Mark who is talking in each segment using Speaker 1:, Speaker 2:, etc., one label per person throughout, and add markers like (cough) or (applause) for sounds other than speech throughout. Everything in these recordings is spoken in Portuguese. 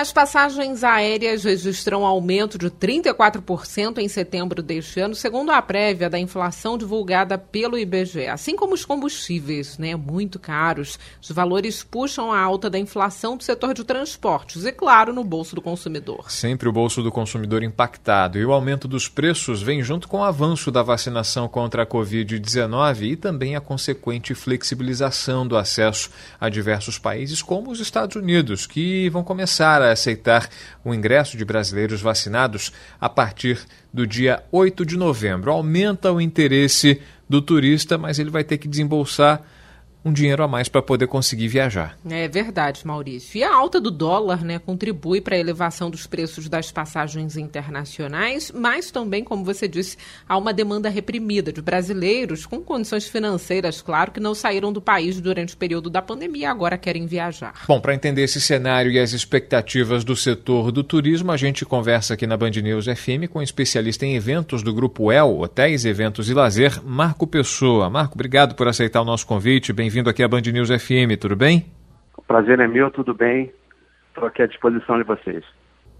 Speaker 1: As passagens aéreas registram aumento de 34% em setembro deste ano, segundo a prévia da inflação divulgada pelo IBGE. Assim como os combustíveis, né, muito caros, os valores puxam a alta da inflação do setor de transportes e, claro, no bolso do consumidor.
Speaker 2: Sempre o bolso do consumidor impactado. E o aumento dos preços vem junto com o avanço da vacinação contra a Covid-19 e também a consequente flexibilização do acesso a diversos países, como os Estados Unidos, que vão começar a aceitar o ingresso de brasileiros vacinados a partir do dia 8 de novembro. Aumenta o interesse do turista, mas ele vai ter que desembolsar um dinheiro a mais para poder conseguir viajar.
Speaker 1: É verdade, Maurício. E a alta do dólar né, contribui para a elevação dos preços das passagens internacionais, mas também, como você disse, há uma demanda reprimida de brasileiros com condições financeiras, claro, que não saíram do país durante o período da pandemia e agora querem viajar.
Speaker 2: Bom, para entender esse cenário e as expectativas do setor do turismo, a gente conversa aqui na Band News FM com um especialista em eventos do Grupo El, Hotéis, Eventos e Lazer, Marco Pessoa. Marco, obrigado por aceitar o nosso convite. Bem bem-vindo aqui à Band News FM, tudo bem?
Speaker 3: O prazer é meu, tudo bem. Estou aqui à disposição de vocês.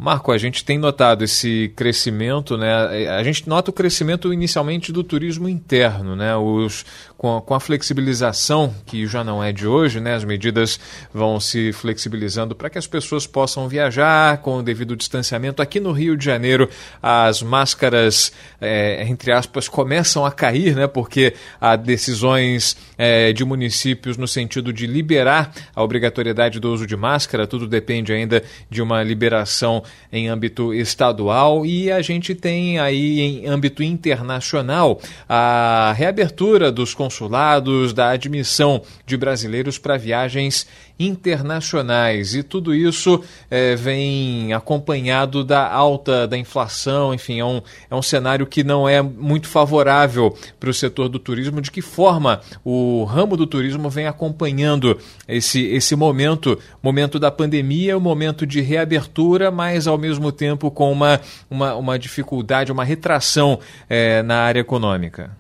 Speaker 2: Marco, a gente tem notado esse crescimento, né? A gente nota o crescimento inicialmente do turismo interno, né? Os, com, a, com a flexibilização, que já não é de hoje, né? As medidas vão se flexibilizando para que as pessoas possam viajar com o devido distanciamento. Aqui no Rio de Janeiro, as máscaras, é, entre aspas, começam a cair, né? Porque há decisões é, de municípios no sentido de liberar a obrigatoriedade do uso de máscara, tudo depende ainda de uma liberação em âmbito estadual e a gente tem aí em âmbito internacional a reabertura dos consulados, da admissão de brasileiros para viagens internacionais. E tudo isso é, vem acompanhado da alta da inflação, enfim, é um, é um cenário que não é muito favorável para o setor do turismo. De que forma o ramo do turismo vem acompanhando esse, esse momento, momento da pandemia, o momento de reabertura, mas ao mesmo tempo com uma, uma, uma dificuldade, uma retração é, na área econômica?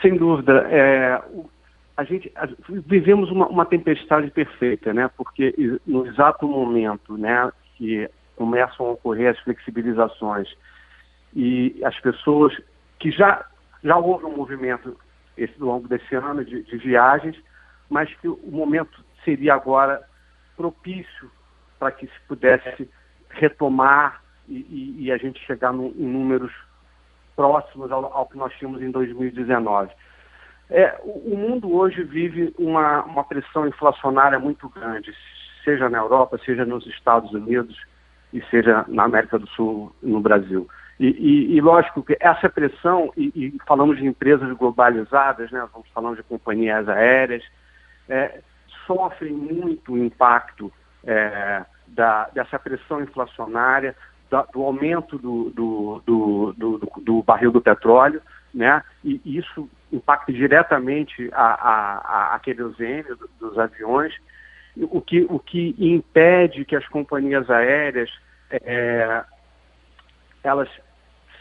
Speaker 3: Sem dúvida. É, a gente a, vivemos uma, uma, tempestade perfeita, né? Porque no exato momento, né, que começam a ocorrer as flexibilizações e as pessoas que já já houve um movimento esse, ao longo desse ano de, de viagens, mas que o momento seria agora propício para que se pudesse retomar e, e, e a gente chegar no, em números próximos ao, ao que nós tínhamos em 2019. É, o, mundo hoje vive uma, uma pressão inflacionária muito grande, seja na Europa, seja nos Estados Unidos e seja na América do Sul no Brasil. E, e, e lógico que essa pressão, e, e, falamos de empresas globalizadas, né, vamos falando de companhias aéreas, é, sofrem muito impacto é, da, dessa pressão inflacionária, da, do aumento do, do, do, do, do barril do petróleo, né? E isso impacta diretamente a, a, a querosene dos aviões, o que, o que impede que as companhias aéreas é, elas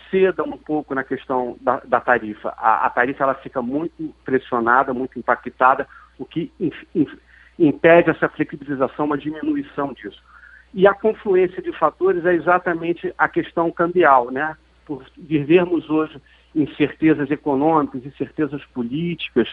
Speaker 3: cedam um pouco na questão da, da tarifa. A, a, tarifa ela fica muito pressionada, muito impactada, o que impede essa flexibilização, uma diminuição disso. E a confluência de fatores é exatamente a questão cambial, né? Por vivermos hoje incertezas econômicas, incertezas políticas,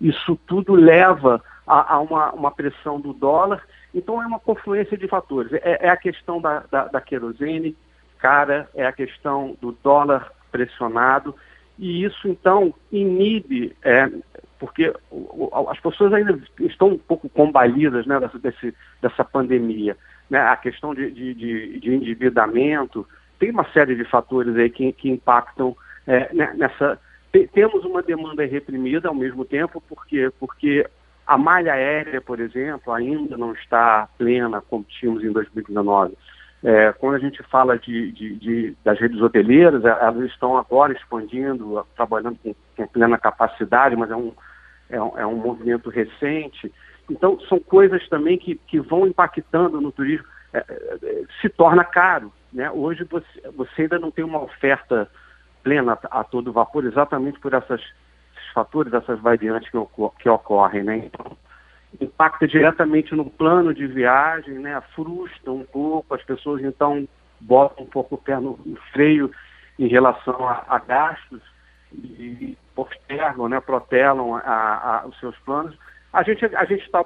Speaker 3: isso tudo leva a, a uma, uma, pressão do dólar. Então é uma confluência de fatores. É, é a questão da, da, da, querosene cara, é a questão do dólar pressionado, e isso então inibe, é, porque as pessoas ainda estão um pouco combalidas né, desse, dessa pandemia. Né? A questão de, de, de, de endividamento, tem uma série de fatores aí que, que impactam é, né, nessa. Temos uma demanda reprimida ao mesmo tempo, porque, porque a malha aérea, por exemplo, ainda não está plena como tínhamos em 2019. É, quando a gente fala de, de, de, das redes hoteleiras, é, elas estão agora expandindo, trabalhando com, com plena capacidade, mas é um, é um, é um, movimento recente. Então, são coisas também que, que vão impactando no turismo. é, é, se torna caro. Né? Hoje você, você ainda não tem uma oferta plena a todo vapor, exatamente por essas, esses fatores, essas variantes que, que ocorrem. Né? Então, impacta diretamente no plano de viagem, né? frustra um pouco, as pessoas então botam um pouco o pé no, no freio em relação a, a gastos e postergam, né? protelam a, a, os seus planos. A gente, a gente tá,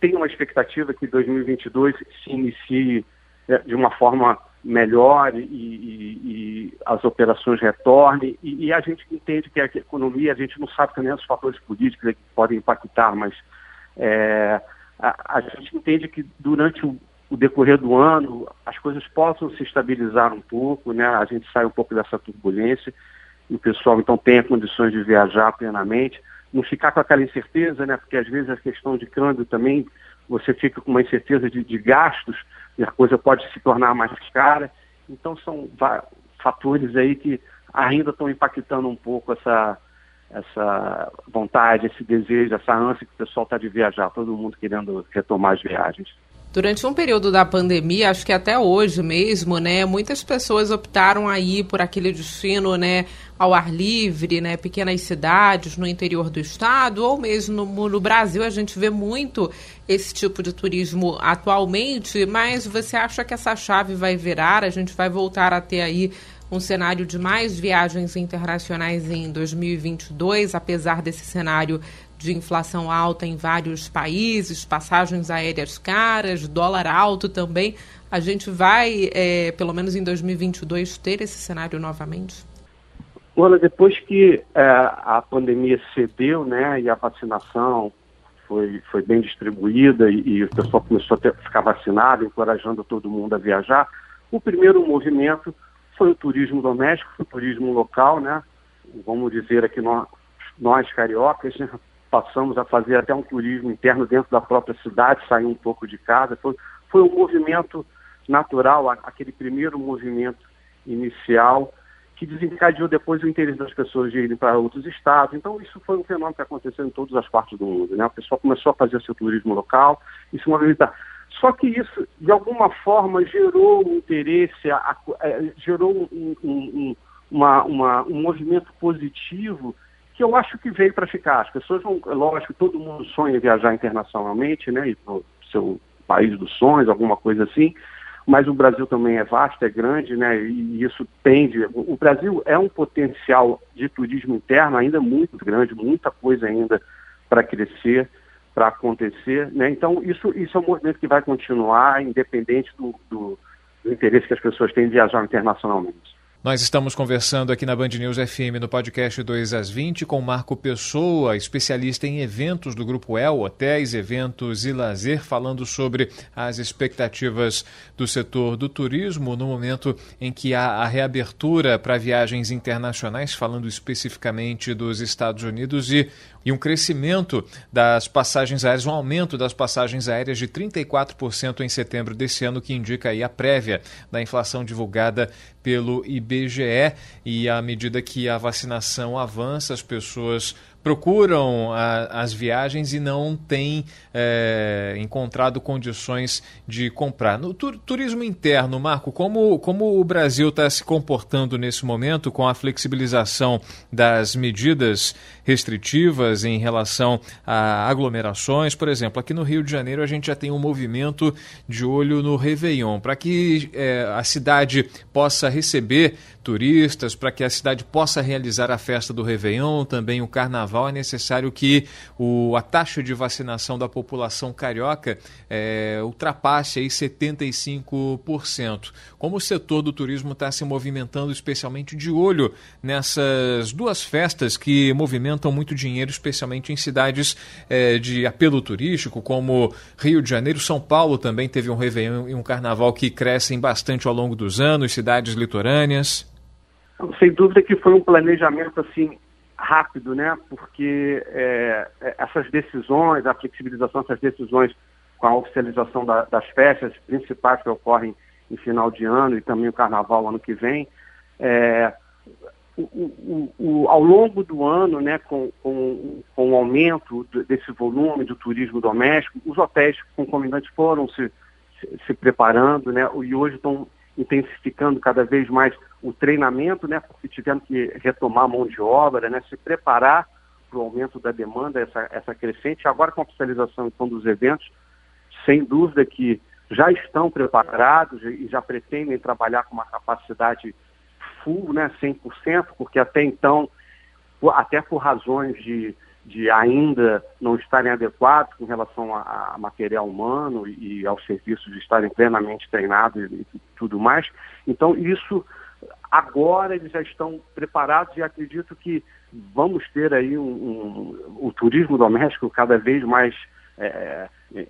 Speaker 3: tem uma expectativa que 2022 se inicie é, de uma forma melhor e, e, e as operações retornem. E, e, a gente entende que a economia, a gente não sabe também os fatores políticos que podem impactar, mas é, a, a, gente entende que durante o, o, decorrer do ano as coisas possam se estabilizar um pouco, né? a gente sai um pouco dessa turbulência e o pessoal então tenha condições de viajar plenamente, não ficar com aquela incerteza, né? porque às vezes a questão de câmbio também você fica com uma incerteza de, de gastos e a coisa pode se tornar mais cara. Então são fatores aí que ainda estão impactando um pouco essa, essa vontade, esse desejo, essa ânsia que o pessoal está de viajar, todo mundo querendo retomar as viagens.
Speaker 1: Durante um período da pandemia, acho que até hoje mesmo, né, muitas pessoas optaram aí por aquele destino, né, ao ar livre, né, pequenas cidades no interior do estado, ou mesmo no, no Brasil a gente vê muito esse tipo de turismo atualmente, mas você acha que essa chave vai virar? A gente vai voltar a ter aí um cenário de mais viagens internacionais em 2022, apesar desse cenário de inflação alta em vários países, passagens aéreas caras, dólar alto também. A gente vai, é, pelo menos em 2022, ter esse cenário novamente?
Speaker 3: Olha, depois que é, a pandemia cedeu, né, e a vacinação foi, foi bem distribuída e, e o pessoal começou a ter, ficar vacinado, encorajando todo mundo a viajar, o primeiro movimento foi o turismo doméstico, o turismo local, né? Vamos dizer aqui nós, nós cariocas, né? passamos a fazer até um turismo interno dentro da própria cidade, sair um pouco de casa. Foi, foi um movimento natural, aquele primeiro movimento inicial que desencadeou depois o interesse das pessoas de irem para outros estados. Então, isso foi um fenômeno que aconteceu em todas as partes do mundo. Né? O pessoal começou a fazer seu turismo local e se movimentar. Só que isso, de alguma forma, gerou um interesse, a, a, é, gerou um, um, uma, uma, um movimento positivo que eu acho que veio para ficar. As pessoas vão, é lógico, todo mundo sonha viajar internacionalmente, né, ir para o seu país dos sonhos, alguma coisa assim, mas o Brasil também é vasto, é grande, né, e isso tende. O Brasil é um potencial de turismo interno ainda muito grande, muita coisa ainda para crescer para acontecer. Né? Então, isso, isso é um movimento que vai continuar, independente do, do, do interesse que as pessoas têm em viajar internacionalmente.
Speaker 2: Nós estamos conversando aqui na Band News FM no podcast 2 às 20 com Marco Pessoa, especialista em eventos do Grupo El, hotéis, eventos e lazer, falando sobre as expectativas do setor do turismo no momento em que há a reabertura para viagens internacionais, falando especificamente dos Estados Unidos e e um crescimento das passagens aéreas, um aumento das passagens aéreas de 34% em setembro desse ano, que indica aí a prévia da inflação divulgada pelo IBGE. E à medida que a vacinação avança, as pessoas procuram a, as viagens e não têm é, encontrado condições de comprar. No tur turismo interno, Marco, como, como o Brasil está se comportando nesse momento com a flexibilização das medidas restritivas em relação a aglomerações? Por exemplo, aqui no Rio de Janeiro a gente já tem um movimento de olho no Réveillon. Para que é, a cidade possa receber turistas, para que a cidade possa realizar a festa do Réveillon, também o Carnaval, é necessário que o, a taxa de vacinação da população carioca é, ultrapasse aí 75%. Como o setor do turismo está se movimentando, especialmente de olho nessas duas festas que movimentam muito dinheiro, especialmente em cidades é, de apelo turístico, como Rio de Janeiro, São Paulo também teve um Réveillon e um Carnaval que crescem bastante ao longo dos anos, cidades litorâneas.
Speaker 3: Sem dúvida que foi um planejamento assim rápido, né? Porque é, é, essas decisões, a flexibilização dessas decisões com a oficialização da, das festas principais que ocorrem em final de ano e também o carnaval ano que vem, é, o, o, o, ao longo do ano, né, com, com, com, o aumento desse volume do turismo doméstico, os hotéis concomitantes foram se, se, se preparando, né? E hoje estão intensificando cada vez mais o treinamento, né? Porque tiveram que retomar a mão de obra, né? Se preparar para o aumento da demanda, essa, essa crescente. Agora com a oficialização então, dos eventos, sem dúvida que já estão preparados e já pretendem trabalhar com uma capacidade full, né, 100%, porque até então, até por razões de, de ainda não estarem adequados com relação a, a material humano e, e aos serviços de estarem plenamente treinados e, e tudo mais. Então, isso agora eles já estão preparados e acredito que vamos ter aí um, um, turismo doméstico cada vez mais é, é,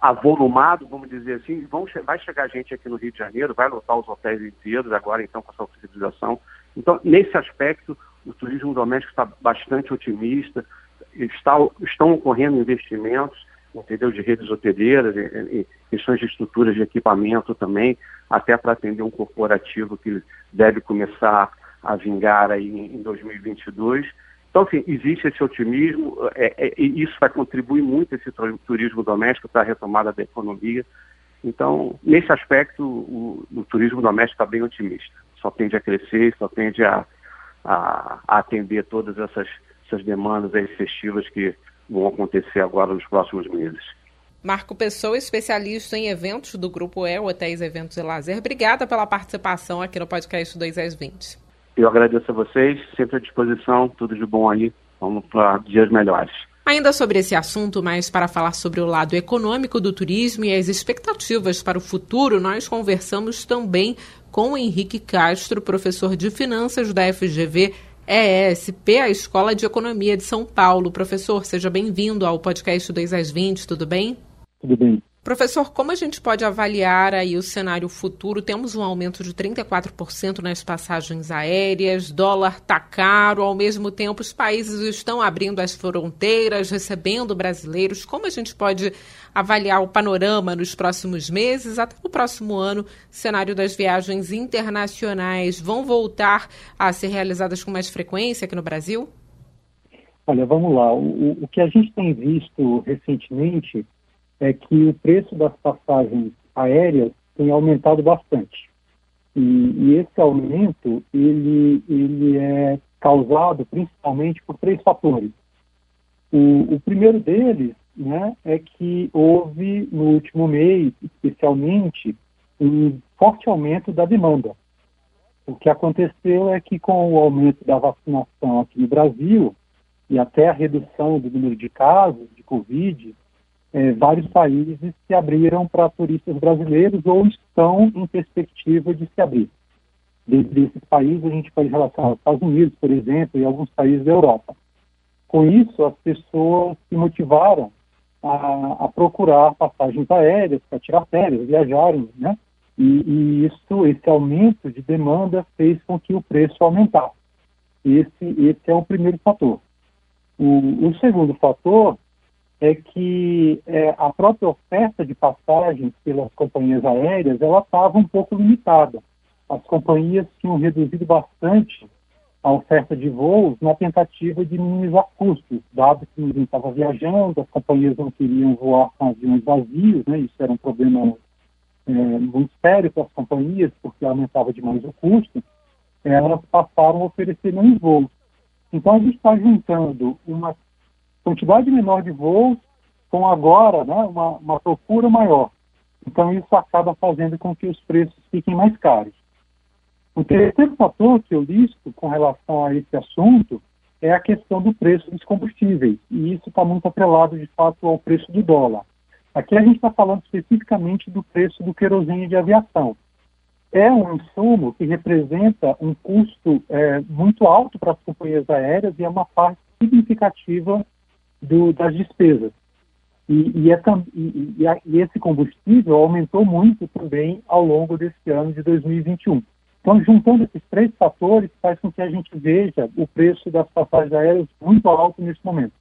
Speaker 3: avolumado, vamos dizer assim, vão, vai chegar gente aqui no Rio de Janeiro, vai lotar os hotéis inteiros agora então com essa oficialização. Então, nesse aspecto, o turismo doméstico está bastante otimista, está, estão ocorrendo investimentos, entendeu, de redes hoteleiras, questões de estruturas de equipamento também, até para atender um corporativo que deve começar a vingar aí em 2022. Então, assim, existe esse otimismo, é, é, isso vai contribuir muito esse turismo doméstico para a retomada da economia. Então, nesse aspecto, o, o turismo doméstico está bem otimista. Só tende a crescer, só tende a, a, a atender todas essas, essas demandas festivas que vão acontecer agora nos próximos meses.
Speaker 1: Marco Pessoa, especialista em eventos do Grupo E, Hotéis, Eventos e Lazer. Obrigada pela participação aqui no podcast 2 às 20.
Speaker 3: Eu agradeço a vocês, sempre à disposição, tudo de bom aí. Vamos para dias melhores.
Speaker 1: Ainda sobre esse assunto, mas para falar sobre o lado econômico do turismo e as expectativas para o futuro, nós conversamos também com o Henrique Castro, professor de finanças da FGV ESP, a Escola de Economia de São Paulo. Professor, seja bem-vindo ao podcast 2 às 20, tudo bem?
Speaker 4: Tudo bem.
Speaker 1: Professor, como a gente pode avaliar aí o cenário futuro? Temos um aumento de 34% nas passagens aéreas, dólar está caro, ao mesmo tempo os países estão abrindo as fronteiras, recebendo brasileiros. Como a gente pode avaliar o panorama nos próximos meses, até no próximo ano? Cenário das viagens internacionais vão voltar a ser realizadas com mais frequência aqui no Brasil?
Speaker 4: Olha, vamos lá. O, o que a gente tem visto recentemente é que o preço das passagens aéreas tem aumentado bastante. E, e, esse aumento ele, ele é causado principalmente por três fatores. O, o primeiro deles né, é que houve no último mês, especialmente, um forte aumento da demanda. O que aconteceu é que com o aumento da vacinação aqui no Brasil e até a redução do número de casos de Covid, é, vários países se abriram para turistas brasileiros ou estão em perspectiva de se abrir. Dentre esses países, a gente pode relacionar os Estados Unidos, por exemplo, e alguns países da Europa. Com isso, as pessoas se motivaram a, a procurar passagens aéreas para tirar férias, viajarem, né? E, e, isso, esse aumento de demanda fez com que o preço aumentasse. Esse, esse é o primeiro fator. O, o segundo fator é que é, a própria oferta de passagens pelas companhias aéreas ela estava um pouco limitada. As companhias tinham reduzido bastante a oferta de voos na tentativa de minimizar custos, dado que ninguém estava viajando, as companhias não queriam voar com aviões vazios, né? isso era um problema é, muito sério para as companhias, porque aumentava demais o custo, elas passaram a oferecer menos voos. Então a gente está juntando uma quantidade menor de voos com agora né, uma, uma procura maior. Então isso acaba fazendo com que os preços fiquem mais caros. O terceiro fator que eu listo com relação a esse assunto é a questão do preço dos combustíveis, e isso está muito atrelado, de fato, ao preço do dólar. Aqui a gente está falando especificamente do preço do querosene de aviação. É um insumo que representa um custo é, muito alto para as companhias aéreas e é uma parte significativa do, das despesas. E, e, essa, e, e, esse combustível aumentou muito também ao longo desse ano de 2021. Então, juntando esses três fatores, faz com que a gente veja o preço das passagens aéreas muito alto nesse momento.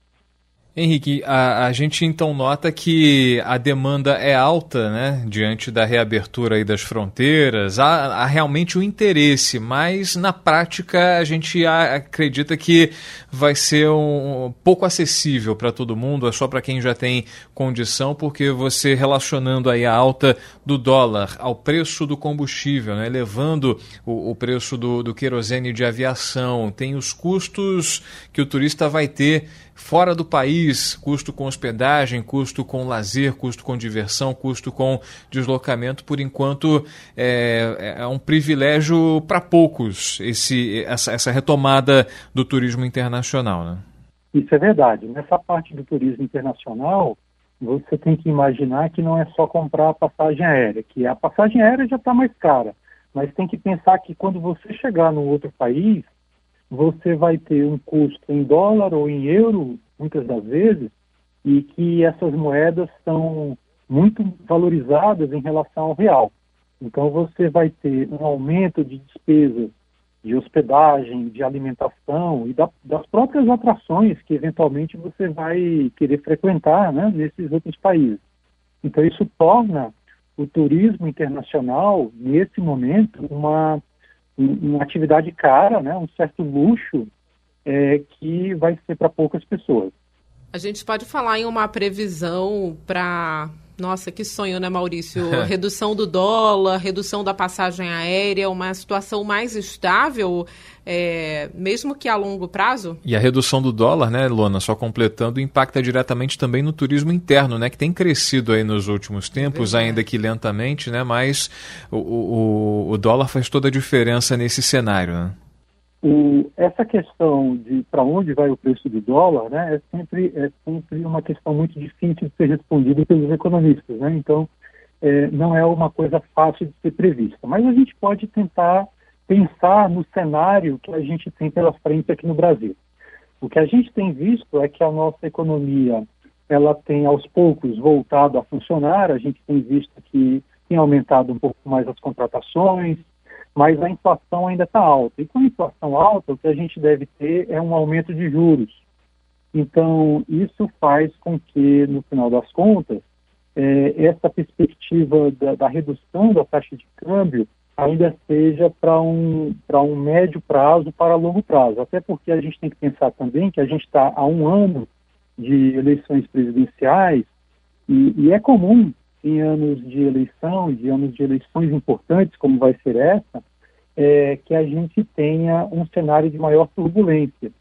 Speaker 2: Henrique, a, a, gente então nota que a demanda é alta, né, diante da reabertura aí das fronteiras, há, há realmente o um interesse, mas na prática a gente acredita que vai ser um, pouco acessível para todo mundo, é só para quem já tem condição, porque você relacionando aí a alta do dólar ao preço do combustível, né, levando o, o preço do, do querosene de aviação, tem os custos que o turista vai ter fora do país, custo com hospedagem, custo com lazer, custo com diversão, custo com deslocamento, por enquanto é, é um privilégio para poucos esse, essa, essa retomada do turismo internacional. Né?
Speaker 4: Isso é verdade. Nessa parte do turismo internacional, você tem que imaginar que não é só comprar a passagem aérea, que a passagem aérea já está mais cara, mas tem que pensar que quando você chegar no outro país, você vai ter um custo em dólar ou em euro, muitas das vezes, e que essas moedas são muito valorizadas em relação ao real. Então você vai ter um aumento de despesas de hospedagem, de alimentação e da, das próprias atrações que eventualmente você vai querer frequentar né, nesses outros países. Então isso torna o turismo internacional, nesse momento, uma uma atividade cara, né, um certo luxo é, que vai ser para poucas pessoas.
Speaker 1: A gente pode falar em uma previsão para nossa, que sonho, né, Maurício? (laughs) redução do dólar, redução da passagem aérea, uma situação mais estável, é, mesmo que a longo prazo?
Speaker 2: E a redução do dólar, né, Lona, só completando, impacta diretamente também no turismo interno, né, que tem crescido aí nos últimos tempos, é ainda que lentamente, né, mas o, o, o dólar faz toda a diferença nesse cenário, né?
Speaker 4: O, essa questão de para onde vai o preço do dólar, né, é sempre é sempre uma questão muito difícil de ser respondida pelos economistas, né? Então, é, não é uma coisa fácil de ser prevista. Mas a gente pode tentar pensar no cenário que a gente tem pela frente aqui no Brasil. O que a gente tem visto é que a nossa economia ela tem aos poucos voltado a funcionar. A gente tem visto que tem aumentado um pouco mais as contratações, mas a inflação ainda está alta. E com a inflação alta, o que a gente deve ter é um aumento de juros. Então, isso faz com que, no final das contas, é, essa perspectiva da, da, redução da taxa de câmbio ainda seja para um, um médio prazo, para longo prazo. Até porque a gente tem que pensar também que a gente está há um ano de eleições presidenciais e, e é comum em anos de eleição, de anos de eleições importantes, como vai ser essa, é, que a gente tenha um cenário de maior turbulência.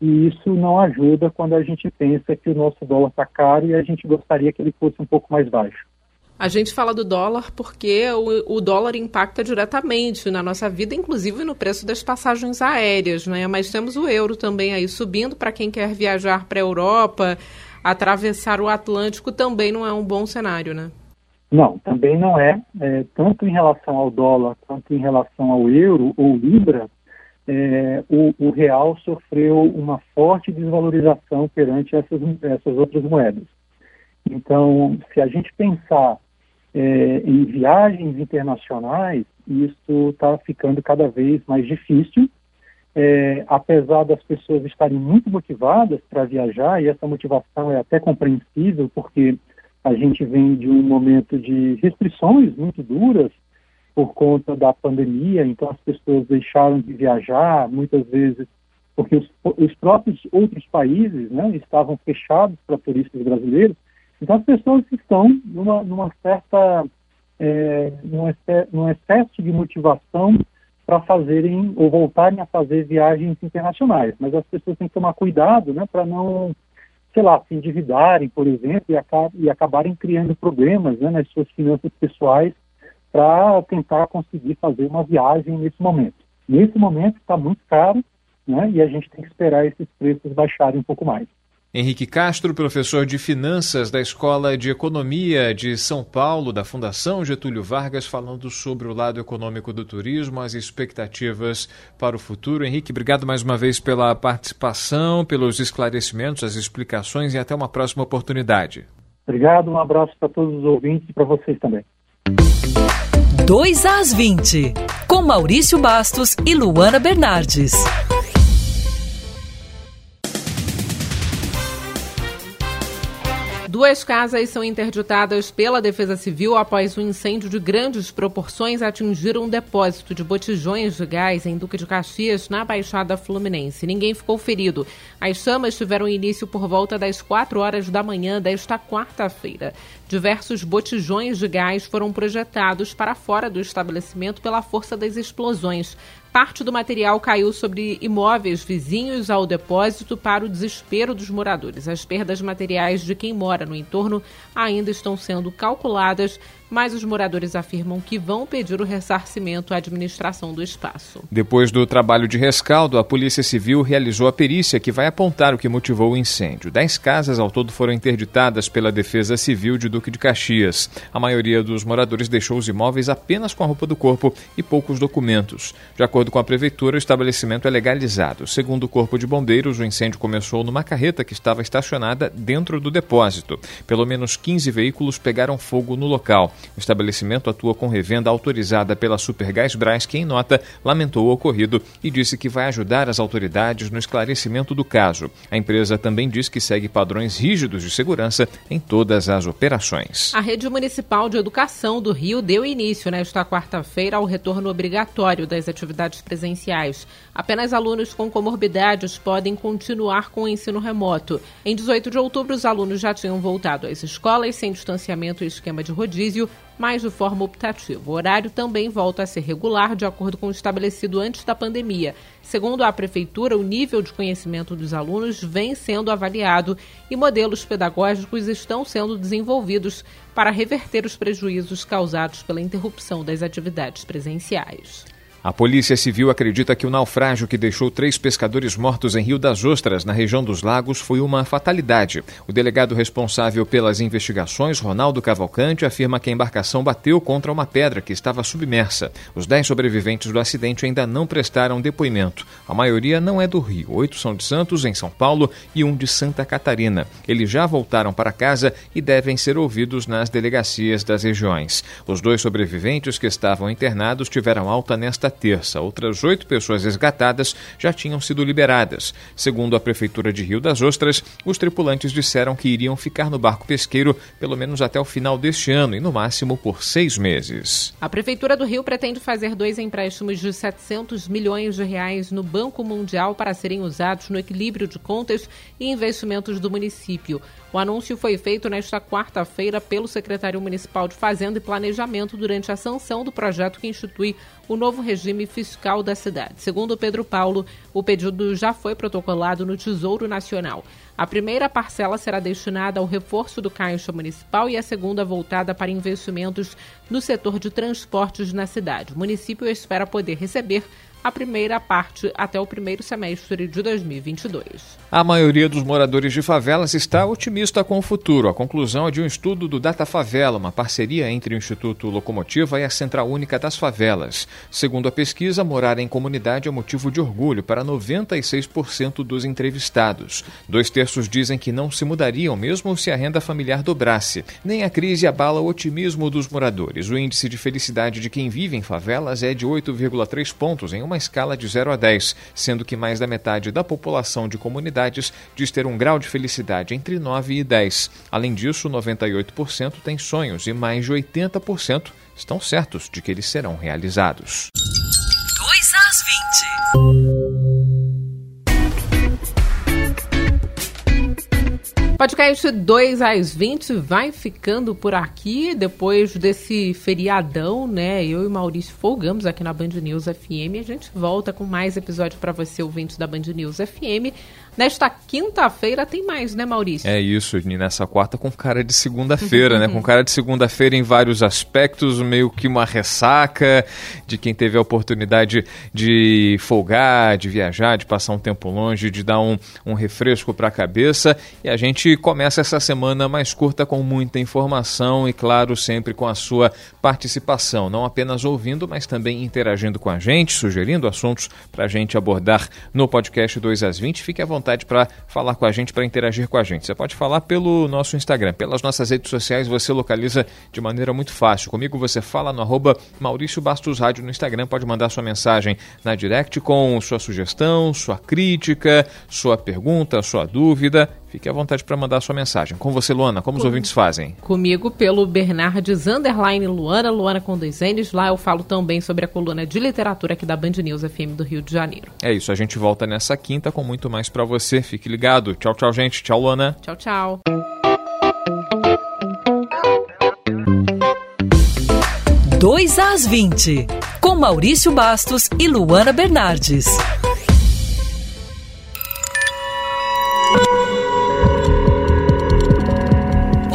Speaker 4: E isso não ajuda quando a gente pensa que o nosso dólar está caro e a gente gostaria que ele fosse um pouco mais baixo.
Speaker 1: A gente fala do dólar porque o, o, dólar impacta diretamente na nossa vida, inclusive no preço das passagens aéreas, né? Mas temos o euro também aí subindo para quem quer viajar para a Europa, atravessar o Atlântico também não é um bom cenário, né?
Speaker 4: Não, também não é. é. Tanto em relação ao dólar quanto em relação ao euro ou libra, é, o, o, real sofreu uma forte desvalorização perante essas, essas outras moedas. Então, se a gente pensar é, em viagens internacionais, isso está ficando cada vez mais difícil. É, apesar das pessoas estarem muito motivadas para viajar, e essa motivação é até compreensível, porque a gente vem de um momento de restrições muito duras por conta da pandemia, então as pessoas deixaram de viajar, muitas vezes porque os, os próprios outros países né, estavam fechados para turistas brasileiros, então as pessoas estão numa, numa certa, é, num, excesso, de motivação para fazerem ou voltarem a fazer viagens internacionais, mas as pessoas têm que tomar cuidado né, para não sei lá, se endividarem, por exemplo, e, acab e acabarem criando problemas né, nas suas finanças pessoais para tentar conseguir fazer uma viagem nesse momento. Nesse momento está muito caro né, e a gente tem que esperar esses preços baixarem um pouco mais.
Speaker 2: Henrique Castro, professor de Finanças da Escola de Economia de São Paulo, da Fundação Getúlio Vargas, falando sobre o lado econômico do turismo, as expectativas para o futuro. Henrique, obrigado mais uma vez pela participação, pelos esclarecimentos, as explicações e até uma próxima oportunidade.
Speaker 4: Obrigado, um abraço para todos os ouvintes e para vocês também.
Speaker 5: 2 às 20, com Maurício Bastos e Luana Bernardes.
Speaker 1: Duas casas são interditadas pela Defesa Civil após um incêndio de grandes proporções atingir um depósito de botijões de gás em Duque de Caxias, na Baixada Fluminense. Ninguém ficou ferido. As chamas tiveram início por volta das 4 horas da manhã desta quarta-feira. Diversos botijões de gás foram projetados para fora do estabelecimento pela força das explosões. Parte do material caiu sobre imóveis vizinhos ao depósito para o desespero dos moradores. As perdas materiais de quem mora no entorno ainda estão sendo calculadas mas os moradores afirmam que vão pedir o ressarcimento à administração do espaço.
Speaker 2: Depois do trabalho de rescaldo, a Polícia Civil realizou a perícia que vai apontar o que motivou o incêndio. Dez casas ao todo foram interditadas pela Defesa Civil de Duque de Caxias. A maioria dos moradores deixou os imóveis apenas com a roupa do corpo e poucos documentos. De acordo com a Prefeitura, o estabelecimento é legalizado. Segundo o Corpo de Bombeiros, o incêndio começou numa carreta que estava estacionada dentro do depósito. Pelo menos 15 veículos pegaram fogo no local. O estabelecimento atua com revenda autorizada pela Supergás Brás, que, em nota, lamentou o ocorrido e disse que vai ajudar as autoridades no esclarecimento do caso. A empresa também diz que segue padrões rígidos de segurança em todas as operações.
Speaker 1: A Rede Municipal de Educação do Rio deu início nesta quarta-feira ao retorno obrigatório das atividades presenciais. Apenas alunos com comorbidades podem continuar com o ensino remoto. Em 18 de outubro, os alunos já tinham voltado às escolas sem distanciamento e esquema de rodízio mas de forma optativa. O horário também volta a ser regular, de acordo com o estabelecido antes da pandemia. Segundo a Prefeitura, o nível de conhecimento dos alunos vem sendo avaliado e modelos pedagógicos estão sendo desenvolvidos para reverter os prejuízos causados pela interrupção das atividades presenciais.
Speaker 2: A Polícia Civil acredita que o naufrágio que deixou três pescadores mortos em Rio das Ostras, na região dos Lagos, foi uma fatalidade. O delegado responsável pelas investigações, Ronaldo Cavalcante, afirma que a embarcação bateu contra uma pedra que estava submersa. Os dez sobreviventes do acidente ainda não prestaram depoimento. A maioria não é do Rio. Oito são de Santos, em São Paulo, e um de Santa Catarina. Eles já voltaram para casa e devem ser ouvidos nas delegacias das regiões. Os dois sobreviventes que estavam internados tiveram alta nesta terça. Outras oito pessoas resgatadas já tinham sido liberadas. Segundo a Prefeitura de Rio das Ostras, os tripulantes disseram que iriam ficar no barco pesqueiro pelo menos até o final deste ano e, no máximo, por seis meses.
Speaker 1: A Prefeitura do Rio pretende fazer dois empréstimos de 700 milhões de reais no Banco Mundial para serem usados no equilíbrio de contas e investimentos do município. O anúncio foi feito nesta quarta-feira pelo secretário municipal de Fazenda e Planejamento durante a sanção do projeto que institui o novo regime fiscal da cidade. Segundo Pedro Paulo, o pedido já foi protocolado no Tesouro Nacional. A primeira parcela será destinada ao reforço do Caixa Municipal e a segunda voltada para investimentos no setor de transportes na cidade. O município espera poder receber a primeira parte até o primeiro semestre de 2022.
Speaker 2: A maioria dos moradores de favelas está otimista com o futuro. A conclusão é de um estudo do Data Favela, uma parceria entre o Instituto Locomotiva e a Central Única das Favelas. Segundo a pesquisa, morar em comunidade é motivo de orgulho para 96% dos entrevistados. Dois terços dizem que não se mudariam mesmo se a renda familiar dobrasse. Nem a crise abala o otimismo dos moradores. O índice de felicidade de quem vive em favelas é de 8,3 pontos em uma escala de 0 a 10, sendo que mais da metade da população de comunidades diz ter um grau de felicidade entre 9 e 10. Além disso, 98% tem sonhos e mais de 80% estão certos de que eles serão realizados. 2 às
Speaker 1: 20. Podcast 2 às 20 vai ficando por aqui depois desse feriadão, né? Eu e Maurício folgamos aqui na Band News FM. A gente volta com mais episódio para você, ouvinte da Band News FM. Nesta quinta-feira tem mais, né, Maurício?
Speaker 2: É isso, e nessa quarta com cara de segunda-feira, né? (laughs) Com cara de segunda-feira em vários aspectos, meio que uma ressaca de quem teve a oportunidade de folgar, de viajar, de passar um tempo longe, de dar um, um refresco para a cabeça. E a gente começa essa semana mais curta com muita informação e, claro, sempre com a sua participação, não apenas ouvindo, mas também interagindo com a gente, sugerindo assuntos para a gente abordar no podcast 2 às 20. Fique à vontade vontade para falar com a gente, para interagir com a gente. Você pode falar pelo nosso Instagram, pelas nossas redes sociais, você localiza de maneira muito fácil. Comigo você fala no arroba Maurício Bastos Rádio no Instagram, pode mandar sua mensagem na direct com sua sugestão, sua crítica, sua pergunta, sua dúvida fique à vontade para mandar a sua mensagem. Com você, Luana, como os ouvintes fazem?
Speaker 1: Comigo pelo Bernardes Underline Luana, Luana com dois N's. Lá eu falo também sobre a coluna de literatura aqui da Band News FM do Rio de Janeiro.
Speaker 2: É isso, a gente volta nessa quinta com muito mais para você. Fique ligado. Tchau, tchau, gente. Tchau, Luana.
Speaker 1: Tchau, tchau.
Speaker 5: Dois às 20, com Maurício Bastos e Luana Bernardes.